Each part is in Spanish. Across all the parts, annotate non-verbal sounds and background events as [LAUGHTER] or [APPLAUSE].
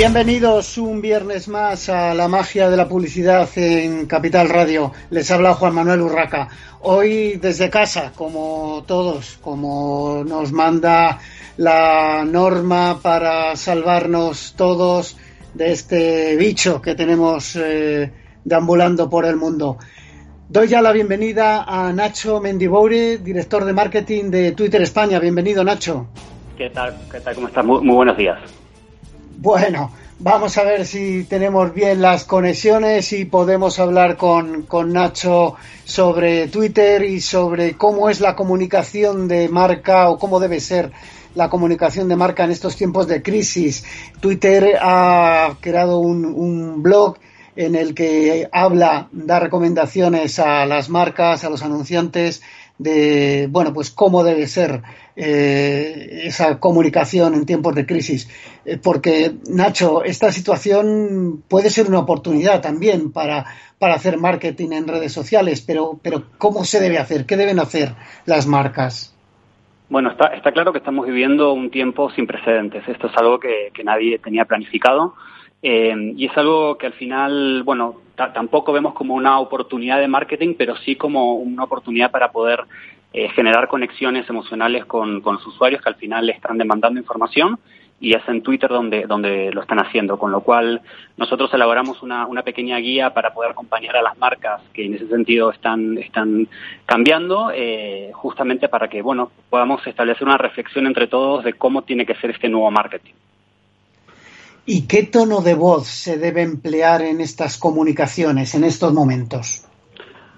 Bienvenidos un viernes más a la magia de la publicidad en Capital Radio. Les habla Juan Manuel Urraca. Hoy desde casa, como todos, como nos manda la norma para salvarnos todos de este bicho que tenemos eh, deambulando por el mundo. Doy ya la bienvenida a Nacho Mendiboure, director de marketing de Twitter España. Bienvenido, Nacho. ¿Qué tal? ¿Qué tal? ¿Cómo estás? muy buenos días. Bueno, vamos a ver si tenemos bien las conexiones y podemos hablar con, con, Nacho sobre Twitter y sobre cómo es la comunicación de marca o cómo debe ser la comunicación de marca en estos tiempos de crisis. Twitter ha creado un, un blog en el que habla, da recomendaciones a las marcas, a los anunciantes de, bueno, pues cómo debe ser eh, esa comunicación en tiempos de crisis. Eh, porque, Nacho, esta situación puede ser una oportunidad también para, para hacer marketing en redes sociales, pero, pero ¿cómo se debe hacer? ¿Qué deben hacer las marcas? Bueno, está, está claro que estamos viviendo un tiempo sin precedentes. Esto es algo que, que nadie tenía planificado. Eh, y es algo que al final, bueno, tampoco vemos como una oportunidad de marketing, pero sí como una oportunidad para poder eh, generar conexiones emocionales con, los usuarios que al final le están demandando información y es en Twitter donde, donde lo están haciendo, con lo cual nosotros elaboramos una, una pequeña guía para poder acompañar a las marcas que en ese sentido están, están cambiando, eh, justamente para que bueno podamos establecer una reflexión entre todos de cómo tiene que ser este nuevo marketing. ¿Y qué tono de voz se debe emplear en estas comunicaciones, en estos momentos?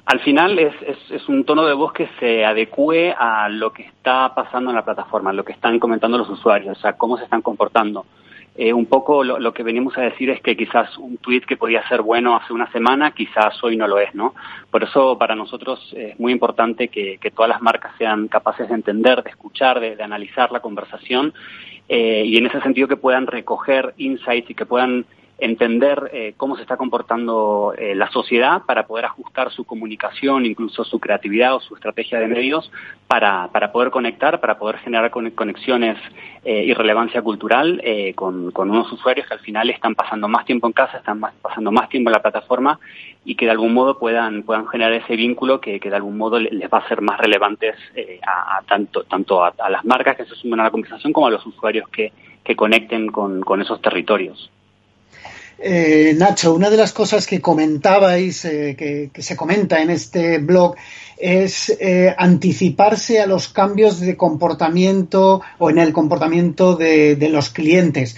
Al final es, un tono de voz que se adecue a lo que está pasando en la plataforma, lo que están comentando los usuarios, o sea, cómo se están comportando. Eh, un poco lo, que venimos a decir es que quizás un tweet que podía ser bueno hace una semana, quizás hoy no lo es, ¿no? Por eso para nosotros es muy importante que, todas las marcas sean capaces de entender, de escuchar, de, de analizar la conversación eh, y en ese sentido que puedan recoger insights y que puedan entender eh, cómo se está comportando eh, la sociedad para poder ajustar su comunicación, incluso su creatividad o su estrategia de medios para, para poder conectar, para poder generar conexiones eh, y relevancia cultural con, con, unos usuarios que al final están pasando más tiempo en casa, están pasando más tiempo en la plataforma y que de algún modo puedan, puedan generar ese vínculo que, que de algún modo les va a ser más relevantes a, tanto, tanto a, las marcas que se sumen a la conversación como a los usuarios que, que conecten con, con esos territorios. Eh, Nacho, una de las cosas que comentabais, eh, que, se comenta en este blog, es eh, anticiparse a los cambios de comportamiento o en el comportamiento de, los clientes.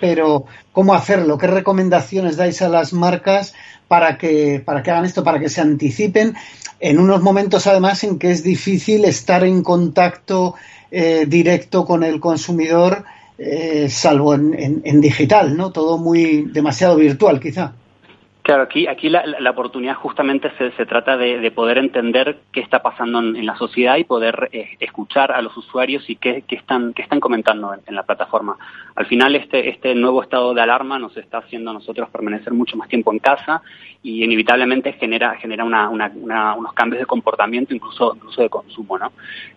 Pero ¿cómo hacerlo? ¿Qué recomendaciones dais a las marcas para que, para que hagan esto, para que se anticipen en unos momentos además en que es difícil estar en contacto directo con el consumidor? Eh, salvo en, en, digital, ¿no? Todo muy demasiado virtual, quizá. Claro, aquí, aquí la, oportunidad justamente se, se trata de, de, poder entender qué está pasando en, la sociedad y poder eh, escuchar a los usuarios y qué, qué están, qué están comentando en, la plataforma. Al final, este, este nuevo estado de alarma nos está haciendo a nosotros permanecer mucho más tiempo en casa y inevitablemente genera, genera una, una, unos cambios de comportamiento, incluso, incluso de consumo, ¿no?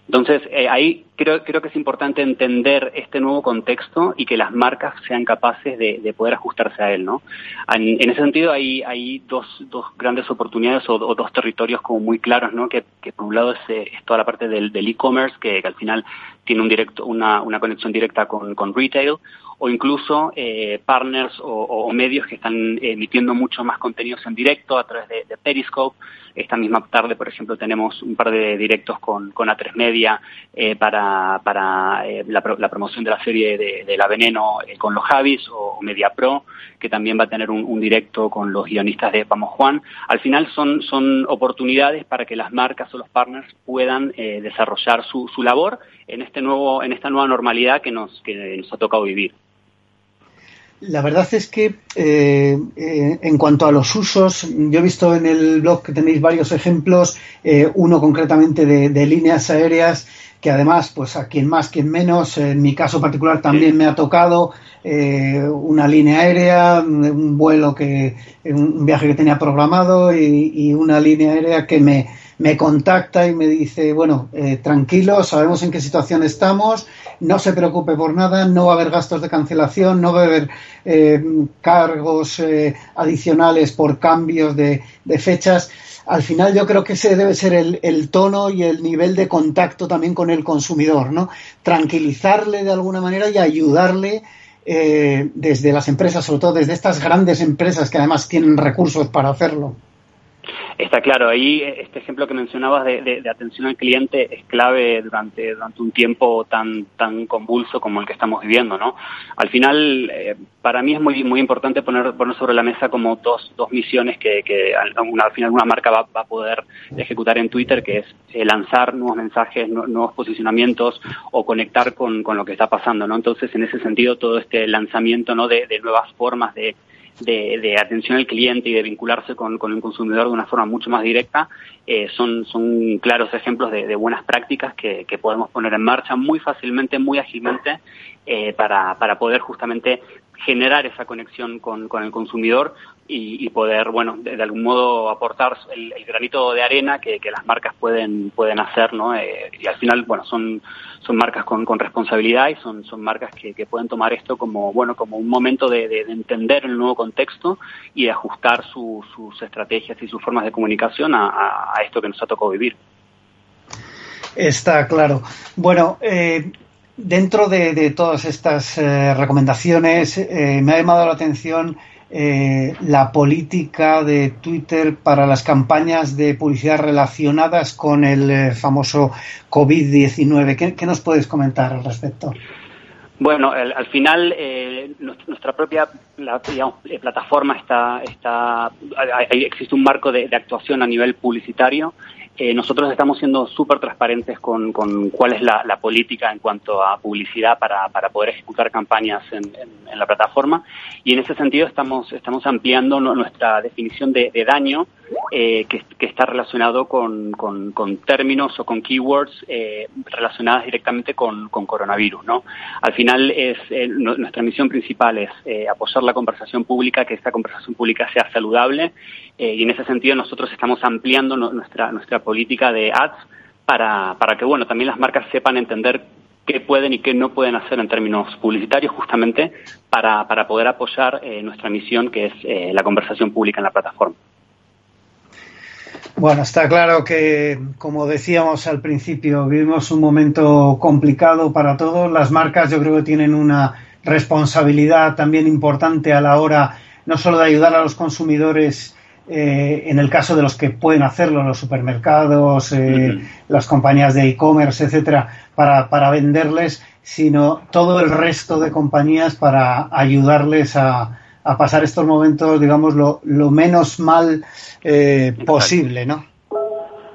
Entonces, eh, ahí creo, creo que es importante entender este nuevo contexto y que las marcas sean capaces de, de poder ajustarse a él, ¿no? En, en ese sentido, hay hay, dos, dos grandes oportunidades o, dos territorios como muy claros, ¿no? Que, por un lado es, toda la parte del e-commerce, que, al final tiene un directo, una, una conexión directa con, con retail, o incluso eh, partners o, medios que están emitiendo mucho más contenidos en directo a través de, Periscope. Esta misma tarde, por ejemplo, tenemos un par de directos con, con A3 Media eh, para, para eh, la, promoción de la serie de, La Veneno con los Javis o, Media Pro, que también va a tener un, directo con los guionistas de Vamos Juan. Al final son, son oportunidades para que las marcas o los partners puedan desarrollar su, su labor en nuevo en esta nueva normalidad que nos que nos ha tocado vivir. La verdad es que eh, eh, en cuanto a los usos, yo he visto en el blog que tenéis varios ejemplos, eh, uno concretamente de, líneas aéreas que además, pues a quien más, quien menos, en mi caso particular también me ha tocado una línea aérea, un vuelo que, un viaje que tenía programado y una línea aérea que me, me contacta y me dice, bueno, eh, tranquilo, sabemos en qué situación estamos, no se preocupe por nada, no va a haber gastos de cancelación, no va a haber eh, cargos eh, adicionales por cambios de, fechas. Al final yo creo que ese debe ser el, tono y el nivel de contacto también con el consumidor, ¿no? Tranquilizarle de alguna manera y ayudarle desde las empresas, sobre todo desde estas grandes empresas que además tienen recursos para hacerlo. Está claro, ahí este ejemplo que mencionabas de, atención al cliente es clave durante, durante un tiempo tan, tan convulso como el que estamos viviendo, ¿no? Al final, eh, para mí es muy, muy importante poner, poner sobre la mesa como dos, dos misiones que, al, final una marca va, a poder ejecutar en Twitter, que es eh, lanzar nuevos mensajes, nuevos posicionamientos o conectar con, con lo que está pasando, ¿no? Entonces, en ese sentido, todo este lanzamiento, ¿no? de nuevas formas de de, atención al cliente y de vincularse con, el consumidor de una forma mucho más directa, eh, son, son claros ejemplos de, buenas prácticas que, podemos poner en marcha muy fácilmente, muy ágilmente, eh, para, para poder justamente generar esa conexión con, con el consumidor y, poder, bueno, de, algún modo aportar el, granito de arena que, las marcas pueden, pueden hacer, ¿no? Eh, y al final, bueno, son, son marcas con, con responsabilidad y son, son marcas que, pueden tomar esto como, bueno, como un momento de, entender el nuevo contexto y de ajustar sus estrategias y sus formas de comunicación a, esto que nos ha tocado vivir. Está claro. Bueno, eh, dentro de, todas estas eh, recomendaciones, me ha llamado la atención eh, la política de Twitter para las campañas de publicidad relacionadas con el eh, famoso COVID-19. ¿Qué, nos puedes comentar al respecto? Bueno, al final eh, nuestra propia plataforma está, está, existe un marco de actuación a nivel publicitario eh, nosotros estamos siendo súper transparentes con, cuál es la, política en cuanto a publicidad para, poder ejecutar campañas en, la plataforma. Y en ese sentido estamos, estamos ampliando nuestra definición de, daño eh, que, está relacionado con, términos o con keywords eh, relacionadas directamente con, coronavirus. ¿no? Al final es nuestra misión principal es apoyar la conversación pública, que esta conversación pública sea saludable y en ese sentido nosotros estamos ampliando nuestra, nuestra política de ads para, para que, bueno, también las marcas sepan entender qué pueden y qué no pueden hacer en términos publicitarios justamente para, para poder apoyar eh, nuestra misión que es eh, la conversación pública en la plataforma. Bueno, está claro que, como decíamos al principio, vivimos un momento complicado para todos. Las marcas yo creo que tienen una responsabilidad también importante a la hora no solo de ayudar a los consumidores eh, en el caso de los que pueden hacerlo, los supermercados, eh, las compañías de e-commerce, etcétera, para, para venderles, sino todo el resto de compañías para ayudarles a, a pasar estos momentos, digamos, lo, lo menos mal eh, posible, ¿no?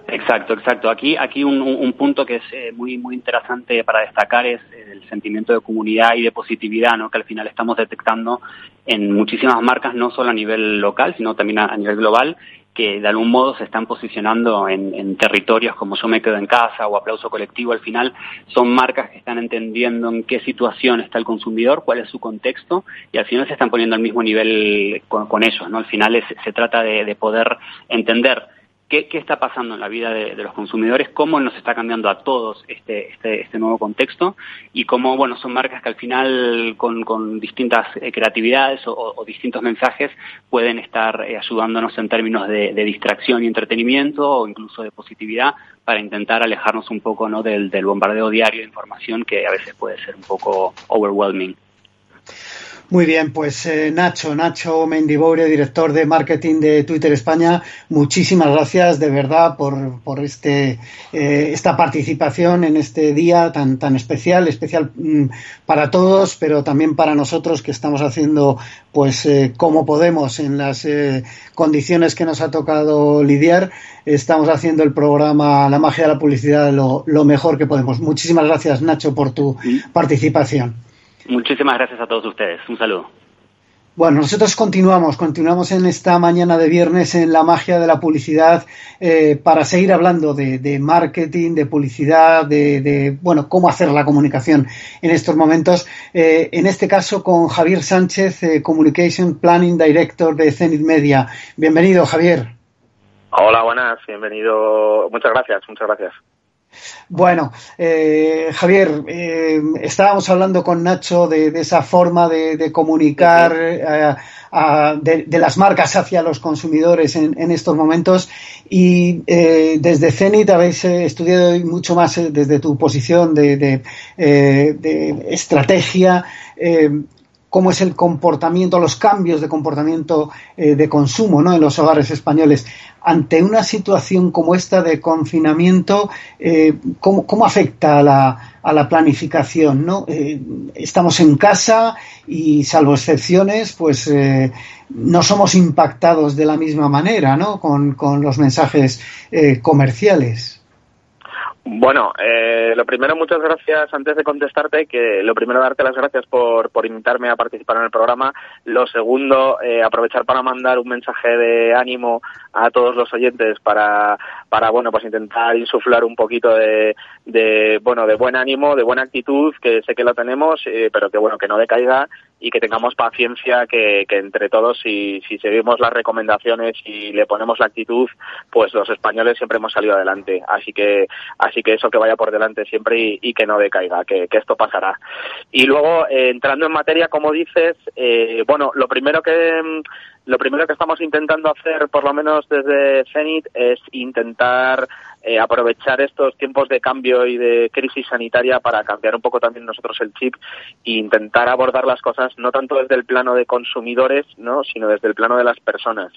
Exacto, exacto. Aquí, aquí un, un punto que es muy, muy interesante para destacar es el sentimiento de comunidad y de positividad, ¿no? Que al final estamos detectando en muchísimas marcas, no solo a nivel local, sino también a, nivel global, que de algún modo se están posicionando en, territorios como Yo me quedo en casa o Aplauso Colectivo. Al final son marcas que están entendiendo en qué situación está el consumidor, cuál es su contexto y al final se están poniendo al mismo nivel con, ellos. ¿no? Al final se trata de poder entender qué, está pasando en la vida de, los consumidores, cómo nos está cambiando a todos este, este, este, nuevo contexto y cómo, bueno, son marcas que al final con, distintas eh, creatividades o, distintos mensajes pueden estar eh, ayudándonos en términos de, distracción y entretenimiento o incluso de positividad para intentar alejarnos un poco ¿no? del, del bombardeo diario de información que a veces puede ser un poco overwhelming. Muy bien, pues eh, Nacho, Nacho Mendiboure, director de marketing de Twitter España, muchísimas gracias de verdad por, por este, eh, esta participación en este día tan, tan especial, especial mm, para todos, pero también para nosotros que estamos haciendo pues eh, como podemos en las condiciones que nos ha tocado lidiar. Estamos haciendo el programa La magia de la publicidad lo, lo mejor que podemos. Muchísimas gracias, Nacho, por tu participación. Muchísimas gracias a todos ustedes. Un saludo. Bueno, nosotros continuamos, continuamos en esta mañana de viernes en la magia de la publicidad eh, para seguir hablando de, marketing, de publicidad, de, bueno, cómo hacer la comunicación en estos momentos. Eh, en este caso con Javier Sánchez, eh, Communication Planning Director de Zenith Media. Bienvenido, Javier. Hola, buenas, bienvenido. Muchas gracias, muchas gracias. Bueno, eh, Javier, eh, estábamos hablando con Nacho de, esa forma de, comunicar eh, de, las marcas hacia los consumidores en, estos momentos. Y desde Zenit habéis estudiado mucho más desde tu posición de, estrategia cómo es el comportamiento, los cambios de comportamiento de consumo ¿no? en los hogares españoles ante una situación como esta de confinamiento, eh, ¿cómo, afecta a la, planificación? ¿no? Eh, estamos en casa y, salvo excepciones, pues eh, no somos impactados de la misma manera ¿no? con, con los mensajes comerciales. Bueno, eh, lo primero, muchas gracias antes de contestarte, que lo primero darte las gracias por, por invitarme a participar en el programa. Lo segundo, eh, aprovechar para mandar un mensaje de ánimo a todos los oyentes para, para bueno, pues intentar insuflar un poquito de, de bueno, de buen ánimo, de buena actitud, que sé que lo tenemos, eh, pero que bueno, que no decaiga y que tengamos paciencia que, que entre todos si, si seguimos las recomendaciones y le ponemos la actitud pues los españoles siempre hemos salido adelante. Así que así que eso que vaya por delante siempre y, que no decaiga que, que, esto pasará. Y luego eh, entrando en materia como dices eh, bueno lo primero que lo primero que estamos intentando hacer, por lo menos desde Zenit, es intentar eh, aprovechar estos tiempos de cambio y de crisis sanitaria para cambiar un poco también nosotros el chip e intentar abordar las cosas no tanto desde el plano de consumidores, ¿no? sino desde el plano de las personas,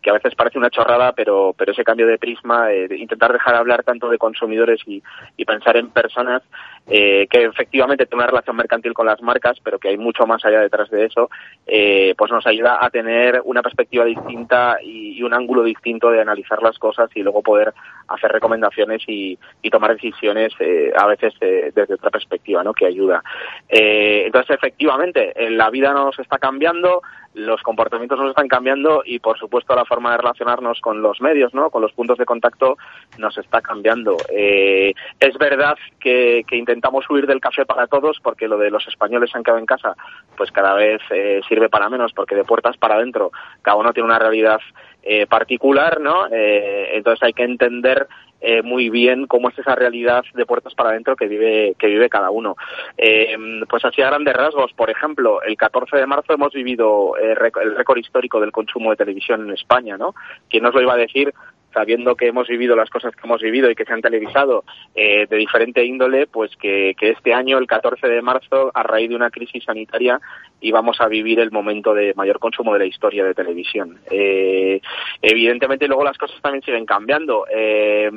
que a veces parece una chorrada, pero, pero ese cambio de prisma, eh, intentar dejar de hablar tanto de consumidores y, y pensar en personas eh, que efectivamente tiene una relación mercantil con las marcas, pero que hay mucho más allá detrás de eso, eh, pues nos ayuda a tener una perspectiva distinta y, y, un ángulo distinto de analizar las cosas y luego poder hacer recomendaciones recomendaciones y, tomar decisiones eh, a veces eh, desde otra perspectiva, ¿no? Que ayuda. Eh, entonces, efectivamente, la vida nos está cambiando, los comportamientos nos están cambiando y, por supuesto, la forma de relacionarnos con los medios, ¿no? Con los puntos de contacto nos está cambiando. es verdad que, que, intentamos huir del café para todos porque lo de los españoles se han quedado en casa, pues cada vez sirve para menos porque de puertas para adentro cada uno tiene una realidad eh, particular, ¿no? Eh, entonces hay que entender eh, muy bien cómo es esa realidad de puertas para adentro que vive que vive cada uno. pues así a grandes rasgos, por ejemplo, el 14 de marzo hemos vivido el récord histórico del consumo de televisión en España, ¿no? ¿Quién nos lo iba a decir sabiendo que hemos vivido las cosas que hemos vivido y que se han televisado eh, de diferente índole, pues que, este año, el 14 de marzo, a raíz de una crisis sanitaria, íbamos a vivir el momento de mayor consumo de la historia de televisión. Eh, evidentemente, luego las cosas también siguen cambiando. Eh,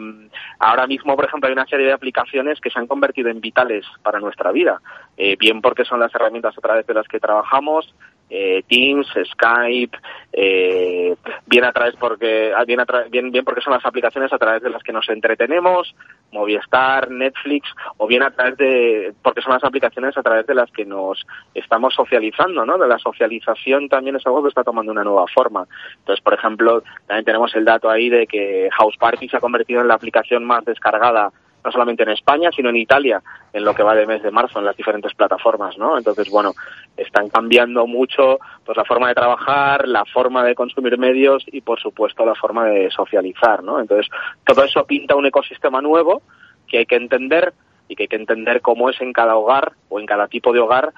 ahora mismo, por ejemplo, hay una serie de aplicaciones que se han convertido en vitales para nuestra vida, bien porque son las herramientas a través de las que trabajamos, eh, Teams, Skype, eh, bien a través porque ah, bien, bien, bien porque son las aplicaciones a través de las que nos entretenemos, Movistar, Netflix, o bien a través de porque son las aplicaciones a través de las que nos estamos socializando, ¿no? De la socialización también es algo que está tomando una nueva forma. Entonces, por ejemplo, también tenemos el dato ahí de que House Party se ha convertido en la aplicación más descargada no solamente en España, sino en Italia, en lo que va de mes de marzo, en las diferentes plataformas, ¿no? Entonces, bueno, están cambiando mucho pues la forma de trabajar, la forma de consumir medios y, por supuesto, la forma de socializar, ¿no? Entonces, todo eso pinta un ecosistema nuevo que hay que entender y que hay que entender cómo es en cada hogar o en cada tipo de hogar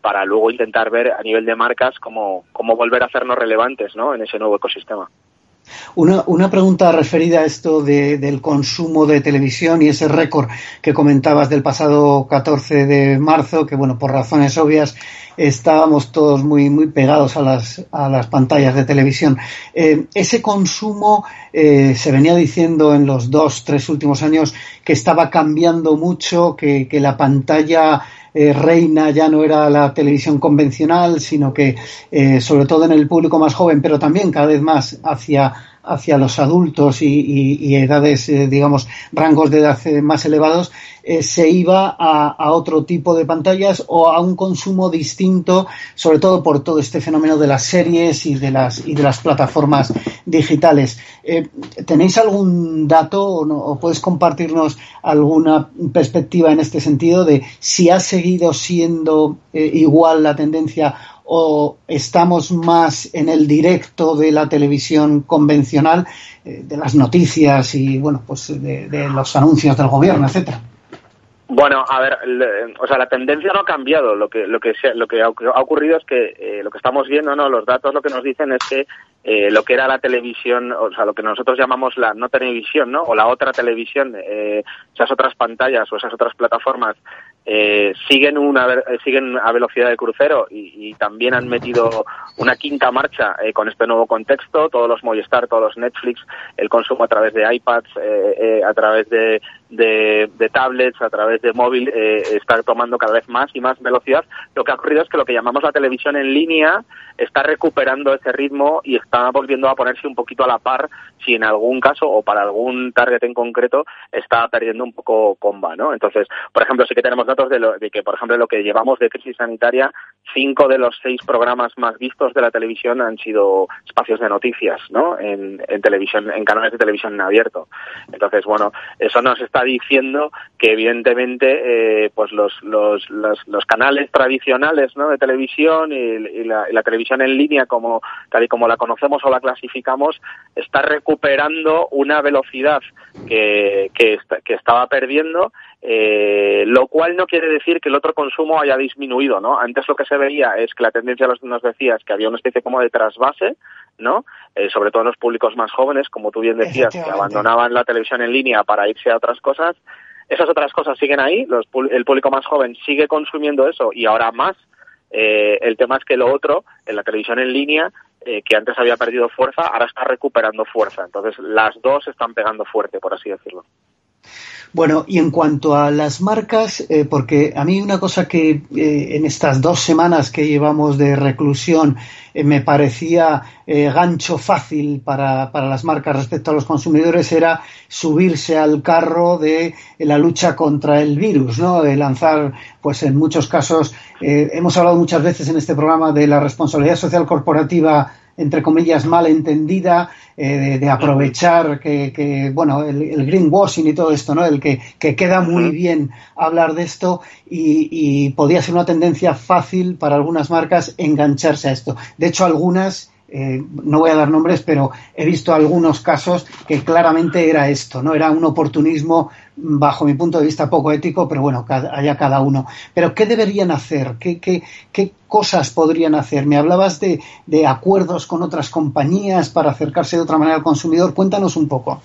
para luego intentar ver a nivel de marcas cómo, cómo volver a hacernos relevantes, ¿no? En ese nuevo ecosistema. Una, una, pregunta referida a esto de, del consumo de televisión y ese récord que comentabas del pasado 14 de marzo, que bueno, por razones obvias estábamos todos muy, muy pegados a las, a las pantallas de televisión. Eh, ese consumo eh, se venía diciendo en los dos, tres últimos años que estaba cambiando mucho, que, que la pantalla eh, reina ya no era la televisión convencional, sino que eh, sobre todo en el público más joven, pero también cada vez más hacia hacia los adultos y, edades, eh, digamos, rangos de edad eh, más elevados, eh, se iba a, otro tipo de pantallas o a un consumo distinto, sobre todo por todo este fenómeno de las series y de las, y de las plataformas digitales. ¿Tenéis algún dato o, puedes compartirnos alguna perspectiva en este sentido de si ha seguido siendo igual la tendencia o estamos más en el directo de la televisión convencional, eh, de las noticias y bueno, pues de, los anuncios del gobierno, etcétera. Bueno, a ver, o sea, la tendencia no ha cambiado. Lo que lo que lo que ha ocurrido es que eh, lo que estamos viendo, no, los datos lo que nos dicen es que eh, lo que era la televisión, o sea, lo que nosotros llamamos la no televisión, ¿no? O la otra televisión, esas otras pantallas o esas otras plataformas eh, siguen una siguen a velocidad de crucero y, también han metido una quinta marcha eh, con este nuevo contexto. Todos los Movistar todos los Netflix el consumo a través de iPads eh, a través de, de, tablets a través de móvil está tomando cada vez más y más velocidad lo que ha ocurrido es que lo que llamamos la televisión en línea está recuperando ese ritmo y está volviendo a ponerse un poquito a la par si en algún caso o para algún target en concreto está perdiendo un poco comba no entonces por ejemplo sí que tenemos de, que, por ejemplo, lo que llevamos de crisis sanitaria, cinco de los seis programas más vistos de la televisión han sido espacios de noticias, ¿no? En, televisión, en canales de televisión en abierto. Entonces, bueno, eso nos está diciendo que evidentemente, eh, pues los, los, los, canales tradicionales, ¿no? De televisión y, la, televisión en línea, como tal y como la conocemos o la clasificamos, está recuperando una velocidad que, que, que estaba perdiendo eh, lo cual no quiere decir que el otro consumo haya disminuido, ¿no? Antes lo que se veía es que la tendencia nos decía es que había una especie como de trasvase, ¿no? Eh, sobre todo en los públicos más jóvenes, como tú bien decías, que abandonaban la televisión en línea para irse a otras cosas. Esas otras cosas siguen ahí, el público más joven sigue consumiendo eso y ahora más. Eh, el tema es que lo otro, en la televisión en línea, eh, que antes había perdido fuerza, ahora está recuperando fuerza. Entonces, las dos están pegando fuerte, por así decirlo. Bueno, y en cuanto a las marcas, eh, porque a mí una cosa que eh, en estas dos semanas que llevamos de reclusión eh, me parecía gancho fácil para, para, las marcas respecto a los consumidores era subirse al carro de la lucha contra el virus, ¿no? De lanzar, pues en muchos casos, hemos hablado muchas veces en este programa de la responsabilidad social corporativa entre comillas, mal entendida, eh, de, aprovechar que, bueno, el, greenwashing y todo esto, ¿no? El que, queda muy bien hablar de esto y, y podía ser una tendencia fácil para algunas marcas engancharse a esto. De hecho, algunas eh, no voy a dar nombres, pero he visto algunos casos que claramente era esto, ¿no? Era un oportunismo, bajo mi punto de vista, poco ético, pero bueno, haya cada uno. Pero, ¿qué deberían hacer? ¿Qué, qué, qué cosas podrían hacer? Me hablabas de, de acuerdos con otras compañías para acercarse de otra manera al consumidor. Cuéntanos un poco.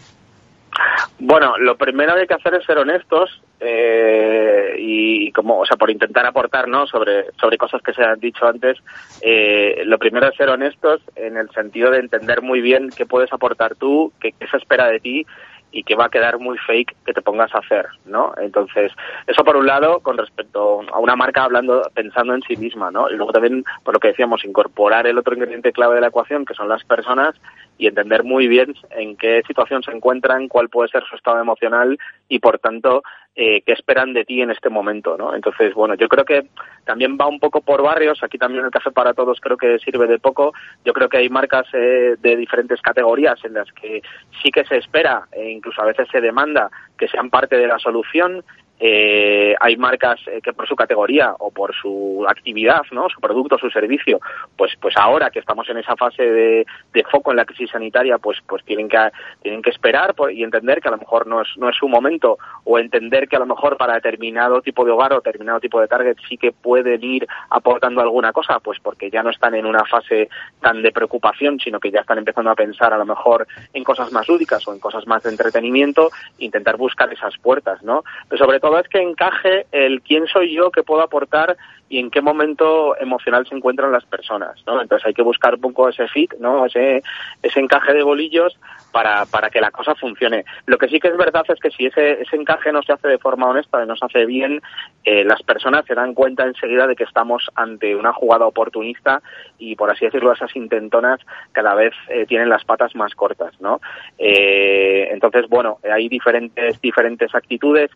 Bueno, lo primero que hay que hacer es ser honestos eh, y como, o sea, por intentar aportar, ¿no? Sobre sobre cosas que se han dicho antes. Eh, lo primero es ser honestos en el sentido de entender muy bien qué puedes aportar tú, qué, qué se espera de ti y que va a quedar muy fake que te pongas a hacer, ¿no? Entonces, eso por un lado con respecto a una marca hablando, pensando en sí misma, ¿no? Y luego también, por lo que decíamos, incorporar el otro ingrediente clave de la ecuación, que son las personas, y entender muy bien en qué situación se encuentran, cuál puede ser su estado emocional y, por tanto, eh, qué esperan de ti en este momento, ¿no? Entonces, bueno, yo creo que también va un poco por barrios. Aquí también el café para todos creo que sirve de poco. Yo creo que hay marcas eh, de diferentes categorías en las que sí que se espera e incluso a veces se demanda que sean parte de la solución eh, hay marcas eh, que por su categoría o por su actividad, ¿no? Su producto, su servicio, pues, pues ahora que estamos en esa fase de, foco en la crisis sanitaria, pues, pues tienen que, tienen que esperar y entender que a lo mejor no es, no es su momento o entender que a lo mejor para determinado tipo de hogar o determinado tipo de target sí que pueden ir aportando alguna cosa, pues porque ya no están en una fase tan de preocupación, sino que ya están empezando a pensar a lo mejor en cosas más lúdicas o en cosas más de entretenimiento, intentar buscar esas puertas, ¿no? Pero sobre todo es que encaje el quién soy yo que puedo aportar y en qué momento emocional se encuentran las personas, ¿no? Entonces hay que buscar un poco ese fit, ¿no? Ese, ese encaje de bolillos para, para que la cosa funcione. Lo que sí que es verdad es que si ese, ese encaje no se hace de forma honesta no se hace bien, eh, las personas se dan cuenta enseguida de que estamos ante una jugada oportunista y, por así decirlo, esas intentonas cada vez eh, tienen las patas más cortas, ¿no? Eh, entonces, bueno, hay diferentes, diferentes actitudes.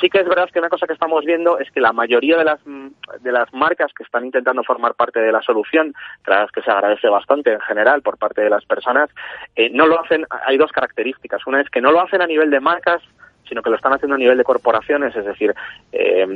sí que es verdad que una cosa que estamos viendo es que la mayoría de las, de las marcas que están intentando formar parte de la solución, tras que se agradece bastante en general por parte de las personas, no lo hay dos características. Una es que no lo hacen a nivel de marcas, sino que lo están haciendo a nivel de corporaciones, es decir, eh,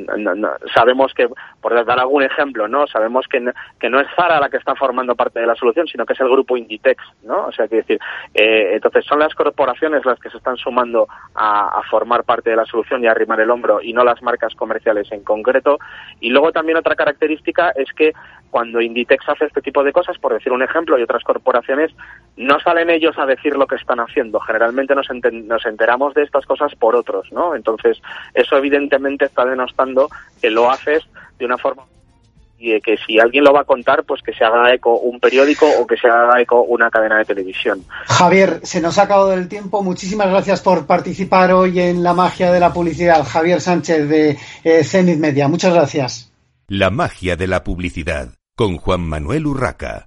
sabemos que, por dar algún ejemplo, ¿no? Sabemos que no, que no es Zara la que está formando parte de la solución, sino que es el grupo Inditex, ¿no? O sea, que decir, eh, entonces son las corporaciones las que se están sumando a, a, formar parte de la solución y a arrimar el hombro y no las marcas comerciales en concreto. Y luego también otra característica es que cuando Inditex hace este tipo de cosas, por decir un ejemplo, y otras corporaciones, no salen ellos a decir lo que están haciendo. Generalmente nos, nos enteramos de estas cosas por otros, ¿no? Entonces, eso evidentemente está denostando que lo haces de una forma y que si alguien lo va a contar, pues que se haga eco un periódico o que se haga eco una cadena de televisión. Javier, se nos ha acabado el tiempo. Muchísimas gracias por participar hoy en la magia de la publicidad. Javier Sánchez de eh, Zenith Media. Muchas gracias. La magia de la publicidad con Juan Manuel Urraca.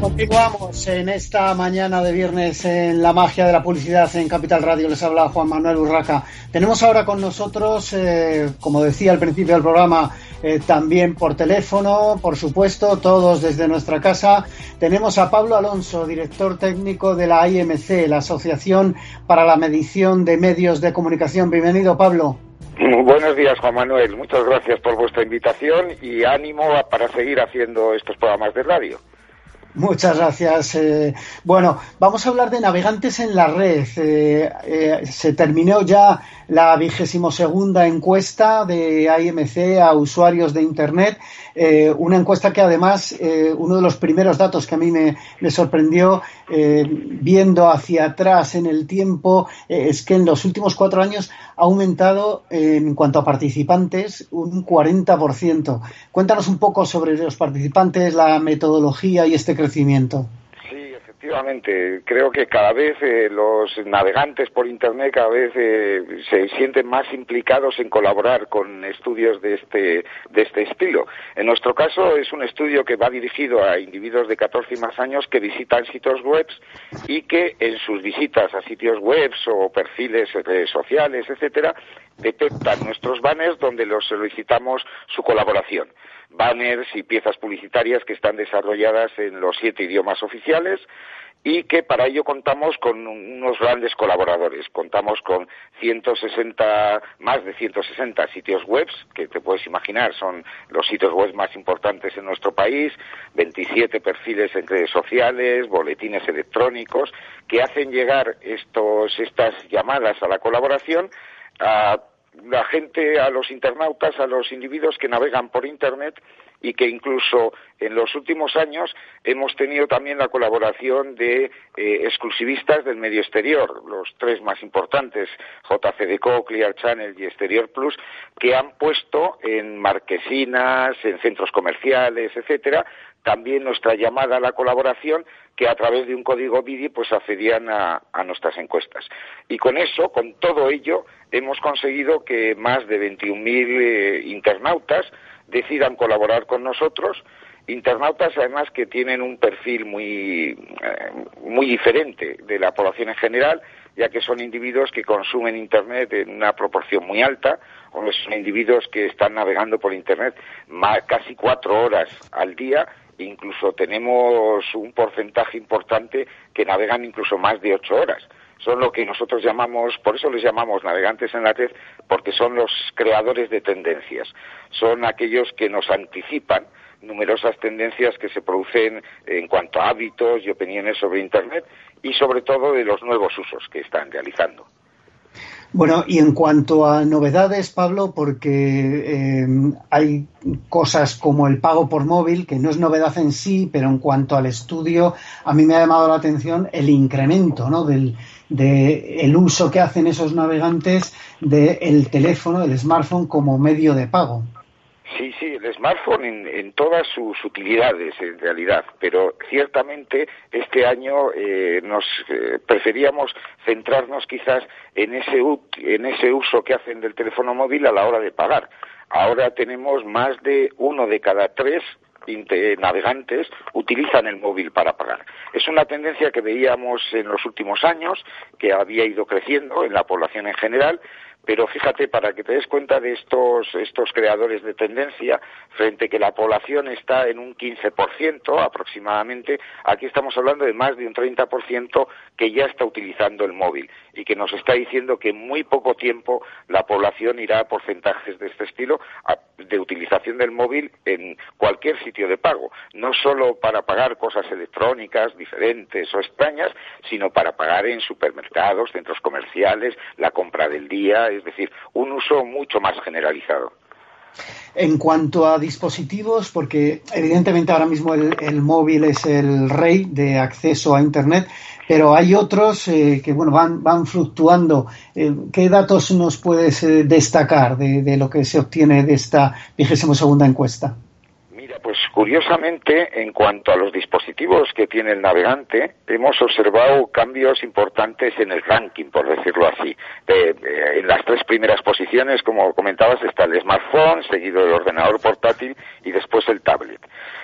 Continuamos en esta mañana de viernes en la magia de la publicidad en Capital Radio. Les habla Juan Manuel Urraca. Tenemos ahora con nosotros, eh, como decía al principio del programa, eh, también por teléfono, por supuesto, todos desde nuestra casa. Tenemos a Pablo Alonso, director técnico de la IMC, la Asociación para la Medición de Medios de Comunicación. Bienvenido, Pablo. Buenos días, Juan Manuel. Muchas gracias por vuestra invitación y ánimo para seguir haciendo estos programas de radio. Muchas gracias. Eh, bueno, vamos a hablar de navegantes en la red. Eh, eh, se terminó ya la vigésimo segunda encuesta de IMC a usuarios de Internet. Una encuesta que además, uno de los primeros datos que a mí me, sorprendió viendo hacia atrás en el tiempo es que en los últimos cuatro años ha aumentado en cuanto a participantes un 40%. Cuéntanos un poco sobre los participantes, la metodología y este crecimiento. Efectivamente, creo que cada vez eh, los navegantes por Internet cada vez eh, se sienten más implicados en colaborar con estudios de este, de este estilo. En nuestro caso es un estudio que va dirigido a individuos de 14 y más años que visitan sitios web y que en sus visitas a sitios web o perfiles redes sociales, etcétera, detectan nuestros banners donde los solicitamos su colaboración banners y piezas publicitarias que están desarrolladas en los siete idiomas oficiales y que para ello contamos con unos grandes colaboradores. Contamos con 160, más de 160 sitios web, que te puedes imaginar son los sitios web más importantes en nuestro país, 27 perfiles en redes sociales, boletines electrónicos, que hacen llegar estos, estas llamadas a la colaboración a la gente, a los internautas, a los individuos que navegan por Internet y que incluso en los últimos años hemos tenido también la colaboración de eh, exclusivistas del medio exterior, los tres más importantes, JCDCO, Clear Channel y Exterior Plus, que han puesto en marquesinas, en centros comerciales, etcétera, también nuestra llamada a la colaboración que a través de un código BIDI pues accedían a, nuestras encuestas. Y con eso, con todo ello, hemos conseguido que más de 21.000 eh, internautas decidan colaborar con nosotros internautas además que tienen un perfil muy, eh, muy diferente de la población en general, ya que son individuos que consumen Internet en una proporción muy alta, o son individuos que están navegando por Internet casi cuatro horas al día incluso tenemos un porcentaje importante que navegan incluso más de ocho horas. Son lo que nosotros llamamos, por eso les llamamos navegantes en la red, porque son los creadores de tendencias. Son aquellos que nos anticipan numerosas tendencias que se producen en cuanto a hábitos y opiniones sobre Internet y sobre todo de los nuevos usos que están realizando. Bueno, y en cuanto a novedades, Pablo, porque eh, hay cosas como el pago por móvil, que no es novedad en sí, pero en cuanto al estudio, a mí me ha llamado la atención el incremento ¿no? del de el uso que hacen esos navegantes del teléfono, el smartphone, como medio de pago. Sí, sí, el smartphone en, todas sus utilidades en realidad, pero ciertamente este año eh, nos eh, preferíamos centrarnos quizás en ese, en ese uso que hacen del teléfono móvil a la hora de pagar. Ahora tenemos más de uno de cada tres navegantes utilizan el móvil para pagar. Es una tendencia que veíamos en los últimos años, que había ido creciendo en la población en general, pero fíjate, para que te des cuenta de estos, estos creadores de tendencia, frente a que la población está en un 15% aproximadamente, aquí estamos hablando de más de un 30% que ya está utilizando el móvil y que nos está diciendo que en muy poco tiempo la población irá a porcentajes de este estilo de utilización del móvil en cualquier sitio de pago, no solo para pagar cosas electrónicas diferentes o extrañas, sino para pagar en supermercados, centros comerciales, la compra del día, es decir, un uso mucho más generalizado. En cuanto a dispositivos, porque evidentemente ahora mismo el, móvil es el rey de acceso a Internet, pero hay otros eh, que bueno van, fluctuando. Eh, ¿Qué datos nos puedes eh, destacar de, de, lo que se obtiene de esta vigésima segunda encuesta? Pues curiosamente, en cuanto a los dispositivos que tiene el navegante, hemos observado cambios importantes en el ranking, por decirlo así. en las tres primeras posiciones, como comentabas, está el smartphone, seguido del ordenador portátil y después el tablet,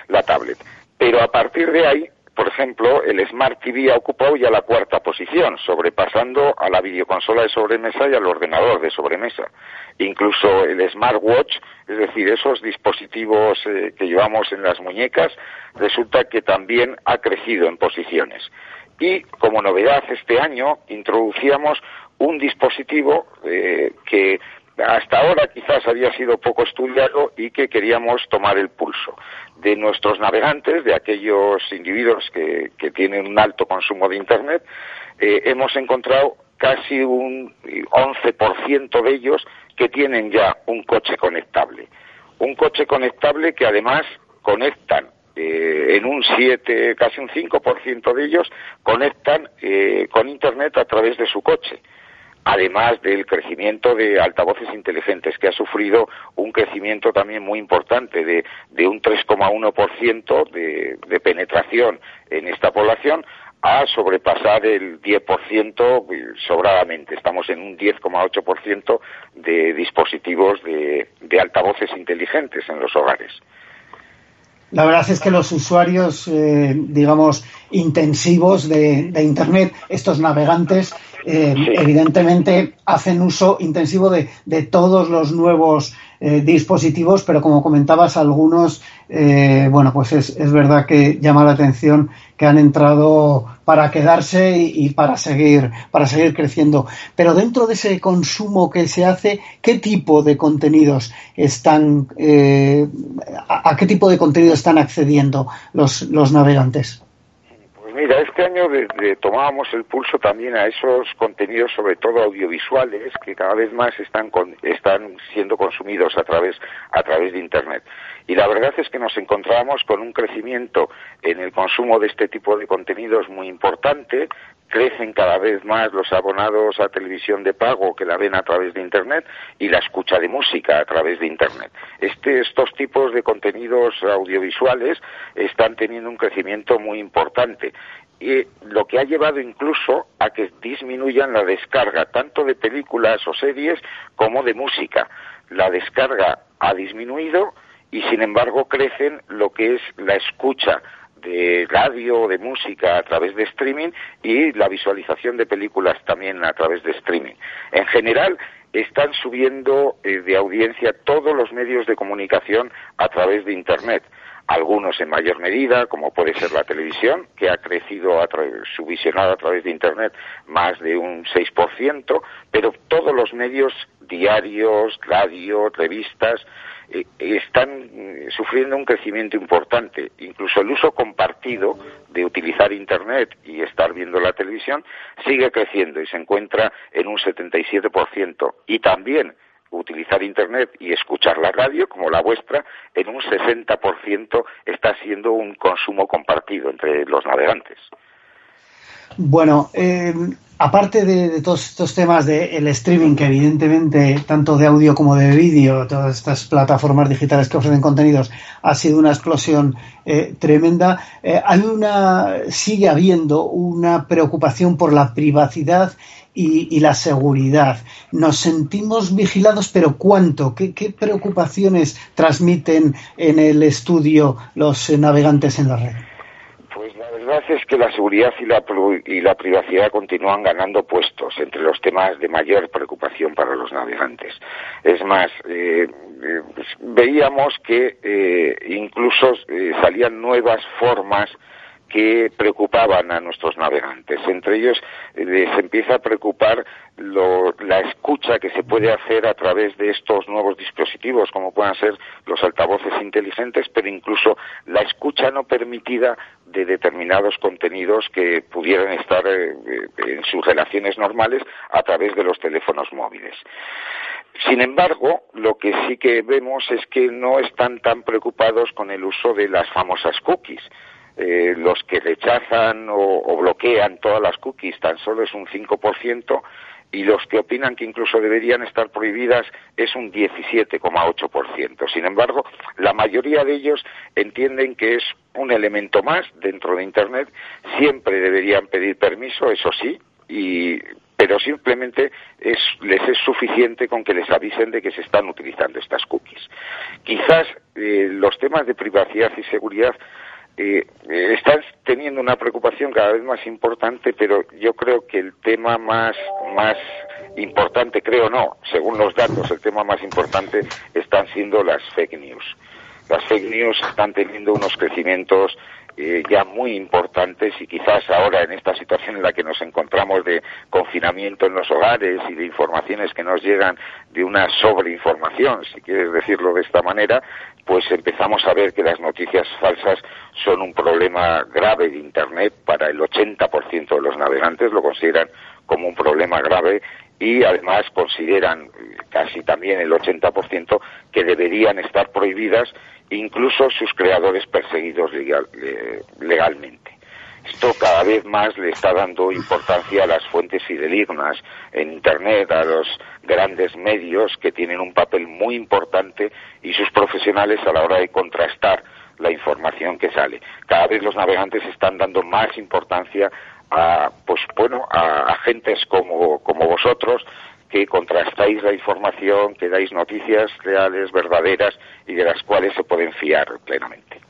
la tablet. Pero a partir de ahí por ejemplo, el Smart TV ha ocupado ya la cuarta posición, sobrepasando a la videoconsola de sobremesa y al ordenador de sobremesa. Incluso el Smartwatch, es decir, esos dispositivos eh, que llevamos en las muñecas, resulta que también ha crecido en posiciones. Y como novedad este año introducíamos un dispositivo eh, que hasta ahora quizás había sido poco estudiado y que queríamos tomar el pulso de nuestros navegantes, de aquellos individuos que, tienen un alto consumo de Internet, eh, hemos encontrado casi un 11% de ellos que tienen ya un coche conectable. Un coche conectable que además conectan eh, en un 7, casi un 5% de ellos conectan eh, con Internet a través de su coche además del crecimiento de altavoces inteligentes, que ha sufrido un crecimiento también muy importante de, de un 3,1% de, de penetración en esta población, a sobrepasar el 10% sobradamente. Estamos en un 10,8% de dispositivos de altavoces inteligentes en los hogares. La verdad es que los usuarios, eh, digamos, intensivos de, de, Internet, estos navegantes, eh, evidentemente hacen uso intensivo de, de todos los nuevos eh, dispositivos, pero como comentabas, algunos, eh, bueno, pues es, es, verdad que llama la atención que han entrado para quedarse y, para seguir, para seguir creciendo. Pero dentro de ese consumo que se hace, ¿qué tipo de contenidos están, eh, a, qué tipo de contenido están accediendo los, los navegantes? Mira, este año desde, tomábamos el pulso también a esos contenidos, sobre todo audiovisuales, que cada vez más están, con, están siendo consumidos a través, a través de Internet. Y la verdad es que nos encontramos con un crecimiento en el consumo de este tipo de contenidos muy importante, crecen cada vez más los abonados a televisión de pago que la ven a través de Internet y la escucha de música a través de Internet. Este, estos tipos de contenidos audiovisuales están teniendo un crecimiento muy importante y lo que ha llevado incluso a que disminuyan la descarga tanto de películas o series como de música. La descarga ha disminuido y sin embargo crecen lo que es la escucha de radio de música a través de streaming y la visualización de películas también a través de streaming. En general, están subiendo eh, de audiencia todos los medios de comunicación a través de Internet. Algunos en mayor medida, como puede ser la televisión, que ha crecido a su visionado a través de Internet más de un 6%, pero todos los medios diarios, radio, revistas, eh, están eh, sufriendo un crecimiento importante. Incluso el uso compartido de utilizar Internet y estar viendo la televisión sigue creciendo y se encuentra en un 77%. Y también utilizar Internet y escuchar la radio, como la vuestra, en un 60% está siendo un consumo compartido entre los navegantes. Bueno, eh, aparte de, todos estos temas del streaming, que evidentemente tanto de audio como de vídeo, todas estas plataformas digitales que ofrecen contenidos, ha sido una explosión eh, tremenda, eh, hay una, sigue habiendo una preocupación por la privacidad y, la seguridad. Nos sentimos vigilados, pero ¿cuánto? ¿Qué, preocupaciones transmiten en el estudio los navegantes en la red? La verdad es que la seguridad y la, privacidad continúan ganando puestos entre los temas de mayor preocupación para los navegantes. Es más, eh, eh, pues, veíamos que eh, incluso salían nuevas formas que preocupaban a nuestros navegantes. Entre ellos les empieza a preocupar la escucha que se puede hacer a través de estos nuevos dispositivos, como puedan ser los altavoces inteligentes, pero incluso la escucha no permitida de determinados contenidos que pudieran estar eh, en sus relaciones normales a través de los teléfonos móviles. Sin embargo, lo que sí que vemos es que no están tan preocupados con el uso de las famosas cookies eh, los que rechazan o, bloquean todas las cookies tan solo es un 5% y los que opinan que incluso deberían estar prohibidas es un 17,8%. Sin embargo, la mayoría de ellos entienden que es un elemento más dentro de Internet. Siempre deberían pedir permiso, eso sí, y pero simplemente es, les es suficiente con que les avisen de que se están utilizando estas cookies. Quizás eh, los temas de privacidad y seguridad eh, están teniendo una preocupación cada vez más importante, pero yo creo que el tema más, más importante, creo no, según los datos, el tema más importante están siendo las fake news. Las fake news están teniendo unos crecimientos eh, ya muy importantes y quizás ahora en esta situación en la que nos encontramos de confinamiento en los hogares y de informaciones que nos llegan de una sobreinformación, si quieres decirlo de esta manera, pues empezamos a ver que las noticias falsas son un problema grave de Internet para el 80% de los navegantes, lo consideran como un problema grave y además consideran casi también el 80% que deberían estar prohibidas incluso sus creadores perseguidos legalmente. Esto cada vez más le está dando importancia a las fuentes fidelignas en Internet, a los grandes medios que tienen un papel muy importante y sus profesionales a la hora de contrastar la información que sale. Cada vez los navegantes están dando más importancia a, pues bueno, a agentes como, como vosotros que contrastáis la información, que dais noticias reales, verdaderas y de las cuales se pueden fiar plenamente.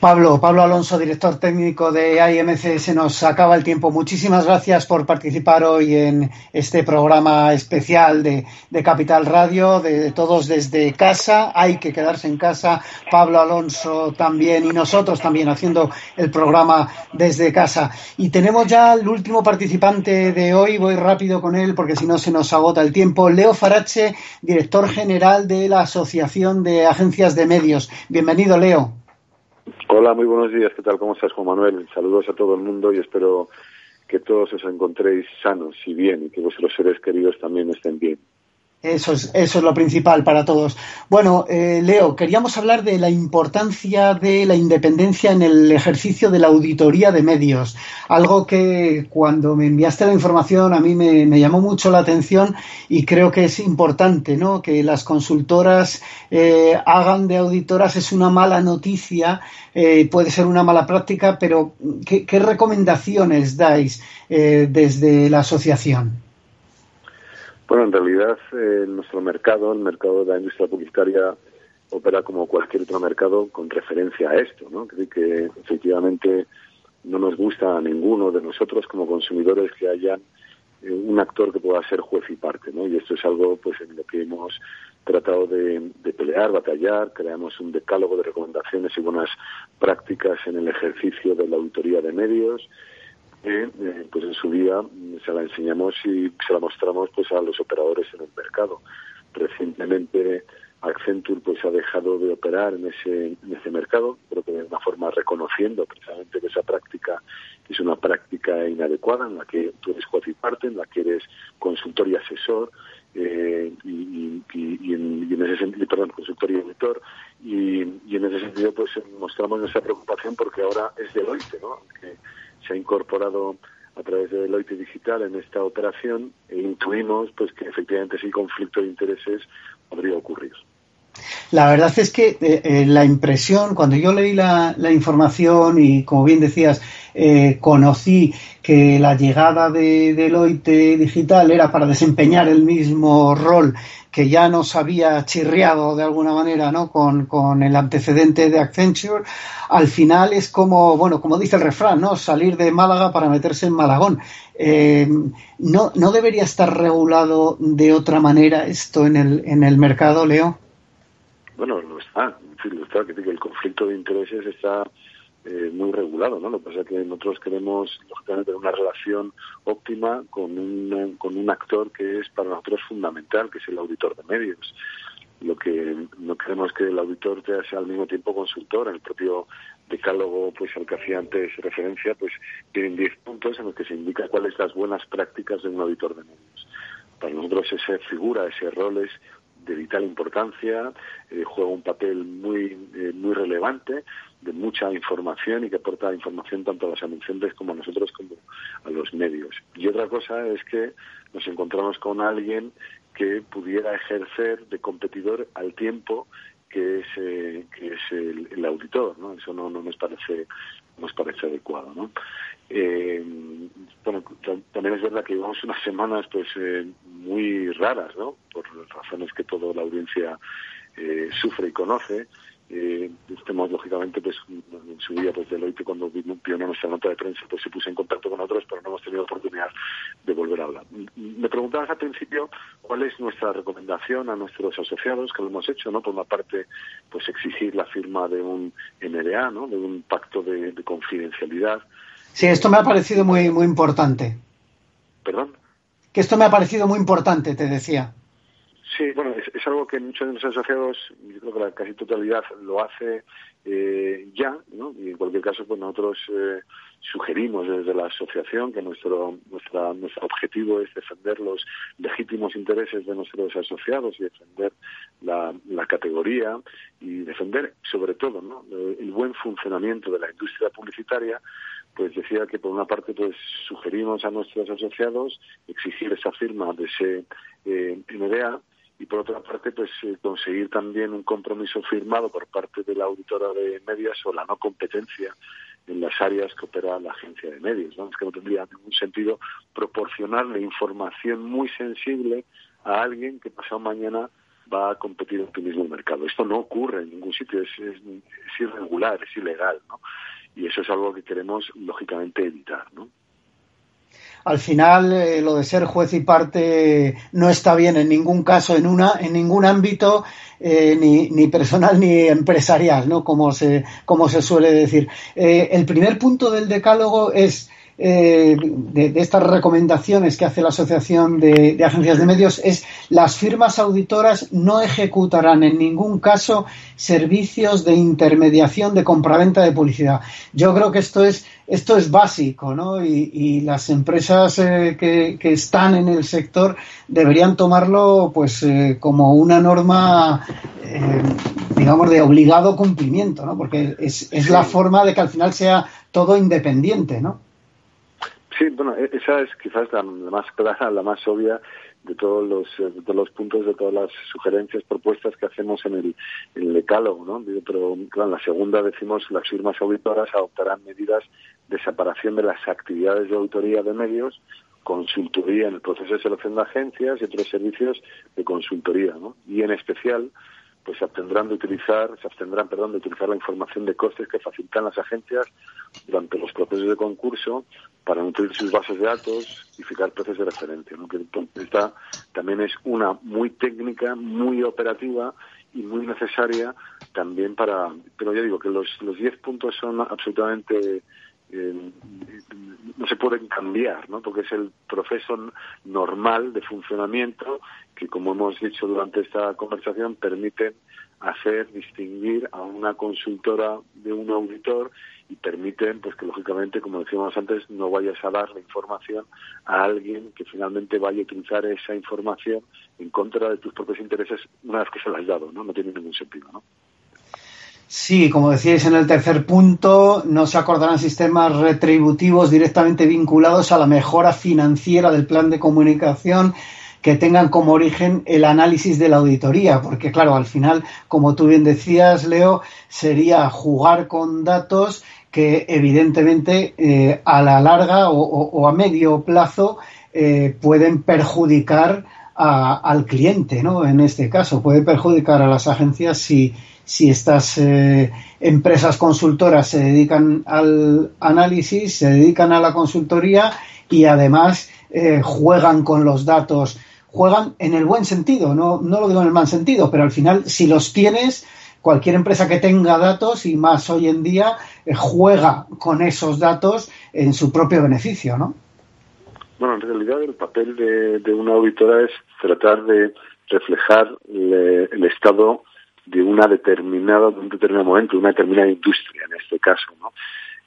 Pablo, Pablo Alonso, director técnico de IMC, se nos acaba el tiempo. Muchísimas gracias por participar hoy en este programa especial de, Capital Radio, de todos desde casa. Hay que quedarse en casa. Pablo Alonso también y nosotros también haciendo el programa desde casa. Y tenemos ya el último participante de hoy. Voy rápido con él porque si no se nos agota el tiempo. Leo Farache, director general de la Asociación de Agencias de Medios. Bienvenido, Leo. Hola, muy buenos días. ¿Qué tal? ¿Cómo estás, Juan Manuel? Saludos a todo el mundo y espero que todos os encontréis sanos y bien y que vuestros seres queridos también estén bien. Eso es, eso es lo principal para todos. Bueno, eh, Leo, queríamos hablar de la importancia de la independencia en el ejercicio de la auditoría de medios. Algo que cuando me enviaste la información a mí me, llamó mucho la atención y creo que es importante, ¿no? Que las consultoras eh, hagan de auditoras es una mala noticia, eh, puede ser una mala práctica, pero ¿qué, qué recomendaciones dais desde la asociación? Bueno, en realidad eh, nuestro mercado, el mercado de la industria publicitaria, opera como cualquier otro mercado con referencia a esto, ¿no? Creo que efectivamente no nos gusta a ninguno de nosotros como consumidores que hayan eh, un actor que pueda ser juez y parte, ¿no? Y esto es algo pues en lo que hemos tratado de, pelear, batallar, creamos un decálogo de recomendaciones y buenas prácticas en el ejercicio de la auditoría de medios, eh, pues en su día se la enseñamos y se la mostramos pues a los operadores en el mercado. Recientemente Accenture pues ha dejado de operar en ese, en ese mercado, creo que de una forma reconociendo precisamente que esa práctica es una práctica inadecuada en la que tú eres juez y parte, en la que eres consultor y asesor, eh, y, y, en, ese sentido, perdón, consultor y editor, y, en ese sentido pues mostramos nuestra preocupación porque ahora es Deloitte, ¿no? Que se ha incorporado a través de Deloitte Digital en esta operación e intuimos pues que efectivamente ese conflicto de intereses podría ocurrir. La verdad es que eh, eh, la impresión, cuando yo leí la, información y, como bien decías, eh, conocí que la llegada de Deloitte Digital era para desempeñar el mismo rol que ya nos había chirriado de alguna manera ¿no? con, el antecedente de Accenture, al final es como, bueno, como dice el refrán, ¿no? salir de Málaga para meterse en Malagón. ¿no, ¿No debería estar regulado de otra manera esto en el, en el mercado, Leo? Bueno, lo está, lo está, que el conflicto de intereses está eh, muy regulado, ¿no? Lo que pasa es que nosotros queremos, lógicamente, una relación óptima con un, con un actor que es para nosotros fundamental, que es el auditor de medios. Lo que no queremos que el auditor sea al mismo tiempo consultor. En el propio decálogo, pues al que hacía antes referencia, pues tienen 10 puntos en los que se indica cuáles las buenas prácticas de un auditor de medios. Para nosotros esa figura, ese rol es de vital importancia, eh, juega un papel muy, eh, muy relevante, de mucha información y que aporta información tanto a los anunciantes como a nosotros como a los medios. Y otra cosa es que nos encontramos con alguien que pudiera ejercer de competidor al tiempo que es, eh, que es el, auditor, ¿no? Eso no, no nos parece nos parece adecuado, ¿no? Eh, bueno, también es verdad que llevamos unas semanas pues eh, muy raras, ¿no? Por razones que toda la audiencia eh, sufre y conoce. Eh, lógicamente pues en su día pues Deloitte cuando vino nuestra nota de prensa pues se puso en contacto con otros pero no hemos tenido oportunidad de volver a hablar me preguntabas al principio cuál es nuestra recomendación a nuestros asociados que lo hemos hecho no por una parte pues exigir la firma de un NDA no de un pacto de confidencialidad Sí, esto me ha parecido muy, muy importante. ¿Perdón? Que esto me ha parecido muy importante, te decía. Sí, bueno, es, algo que muchos de los asociados, yo creo que la casi totalidad lo hace eh, ya, ¿no? Y en cualquier caso, pues nosotros eh, sugerimos desde la asociación que nuestro, nuestra, nuestro objetivo es defender los legítimos intereses de nuestros asociados y defender la, la categoría y defender, sobre todo, ¿no? el buen funcionamiento de la industria publicitaria pues decía que por una parte pues sugerimos a nuestros asociados exigir esa firma de ese eh, y por otra parte pues eh, conseguir también un compromiso firmado por parte de la auditora de medios o la no competencia en las áreas que opera la agencia de medios. ¿no? Es que no tendría ningún sentido proporcionarle información muy sensible a alguien que pasado mañana va a competir en tu mismo mercado. Esto no ocurre en ningún sitio, es, es irregular, es ilegal. ¿no? Y eso es algo que queremos lógicamente evitar, ¿no? Al final, eh, lo de ser juez y parte no está bien en ningún caso, en una, en ningún ámbito, eh, ni, ni, personal ni empresarial, ¿no? Como se, como se suele decir. Eh, el primer punto del decálogo es eh, de, estas recomendaciones que hace la Asociación de, Agencias de Medios es las firmas auditoras no ejecutarán en ningún caso servicios de intermediación de compraventa de publicidad. Yo creo que esto es esto es básico, ¿no? Y, las empresas eh, que, están en el sector deberían tomarlo, pues, eh, como una norma, digamos, de obligado cumplimiento, ¿no? Porque es, es la forma de que al final sea todo independiente, ¿no? Sí, bueno, e-, esa es quizás la, más clara, la más obvia de todos los eh, de los puntos, de todas las sugerencias, propuestas que hacemos en el, en decálogo, ¿no? Pero claro, en la segunda decimos las firmas auditoras adoptarán medidas de separación de las actividades de auditoría de medios, consultoría en el proceso de selección de agencias y otros servicios de consultoría, ¿no? Y en especial pues se abstendrán de utilizar, se abstendrán, perdón, de utilizar la información de costes que facilitan las agencias durante los procesos de concurso para nutrir sus bases de datos y fijar precios de referencia. ¿no? Que esta también es una muy técnica, muy operativa y muy necesaria también para, pero ya digo que los, los 10 puntos son absolutamente eh, pueden cambiar, ¿no? Porque es el proceso normal de funcionamiento que, como hemos dicho durante esta conversación, permiten hacer distinguir a una consultora de un auditor y permiten, pues que lógicamente, como decíamos antes, no vayas a dar la información a alguien que finalmente vaya a utilizar esa información en contra de tus propios intereses una vez que se la has dado, ¿no? No tiene ningún sentido, ¿no? Sí, como decíais en el tercer punto, no se acordarán sistemas retributivos directamente vinculados a la mejora financiera del plan de comunicación que tengan como origen el análisis de la auditoría, porque claro, al final, como tú bien decías, Leo, sería jugar con datos que evidentemente eh, a la larga o, a medio plazo eh, pueden perjudicar al cliente, ¿no? En este caso, puede perjudicar a las agencias si si estas eh, empresas consultoras se dedican al análisis, se dedican a la consultoría y además eh, juegan con los datos, juegan en el buen sentido, no, no lo digo en el mal sentido, pero al final si los tienes, cualquier empresa que tenga datos y más hoy en día eh, juega con esos datos en su propio beneficio, ¿no? Bueno, en realidad el papel de, de una auditora es tratar de reflejar el estado de una determinada, de un determinado momento, de una determinada industria en este caso, ¿no?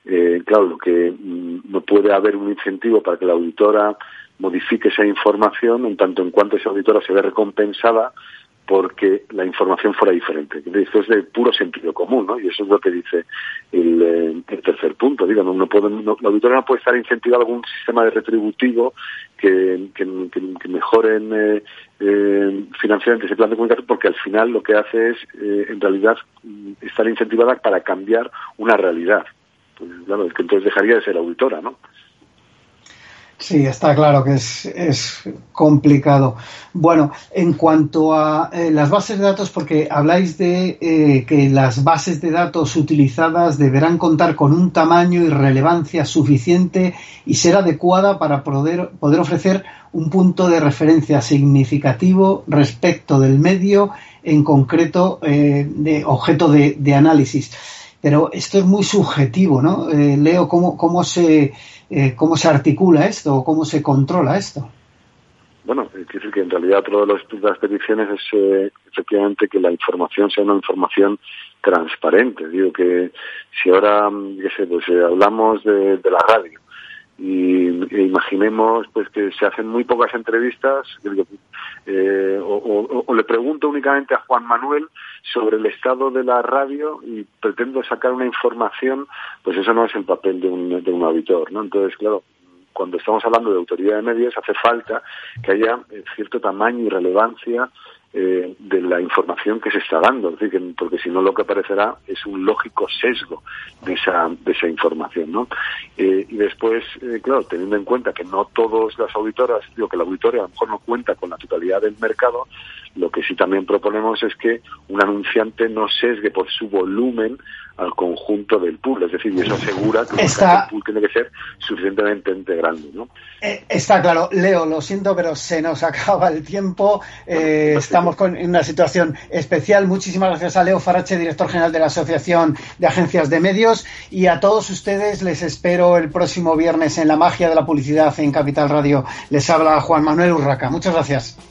Eh, claro, lo que mm, no puede haber un incentivo para que la auditora modifique esa información en tanto en cuanto esa auditora se ve recompensada porque la información fuera diferente. Esto es de puro sentido común, ¿no? Y eso es lo que dice el, eh, tercer punto. Digamos, no puede, la auditoría no puede estar incentivada algún sistema de retributivo que, que, mejoren eh, eh, financieramente ese plan de comunicación, porque al final lo que hace es, eh, en realidad, estar incentivada para cambiar una realidad. Pues, claro, es que entonces dejaría de ser auditora, ¿no? Sí, está claro que es, complicado. Bueno, en cuanto a eh, las bases de datos, porque habláis de eh, que las bases de datos utilizadas deberán contar con un tamaño y relevancia suficiente y ser adecuada para poder, poder ofrecer un punto de referencia significativo respecto del medio en concreto eh, de objeto de, de, análisis. Pero esto es muy subjetivo, ¿no? Leo, ¿cómo, cómo se eh, ¿cómo se articula esto cómo se controla esto? Bueno, quiero decir que en realidad otra de, las peticiones es eh, efectivamente que la información sea una información transparente. Digo que si ahora, qué sé, pues eh, hablamos de, la radio y imaginemos pues que se hacen muy pocas entrevistas o, le pregunto únicamente a Juan Manuel sobre el estado de la radio y pretendo sacar una información, pues eso no es el papel de un, de un auditor, ¿no? Entonces, claro, cuando estamos hablando de autoridad de medios hace falta que haya eh, cierto tamaño y relevancia eh, de la información que se está dando, porque si no lo que aparecerá es un lógico sesgo de esa, de esa información, ¿no? Eh, y después, eh, claro, teniendo en cuenta que no todas las auditoras, digo que la auditoría a lo mejor no cuenta con la totalidad del mercado, lo que sí también proponemos es que un anunciante no sesgue por su volumen al conjunto del pool, es decir, y eso asegura que el pool tiene que ser suficientemente grande, ¿no? Eh, está claro, Leo, lo siento, pero se nos [LAUGHS] acaba el tiempo. Eh, estamos con, en una situación especial. Muchísimas gracias a Leo Farache, director general de la Asociación de Agencias de Medios, y a todos ustedes les espero el próximo viernes en la magia de la publicidad en Capital Radio. Les habla Juan Manuel Urraca. Muchas gracias.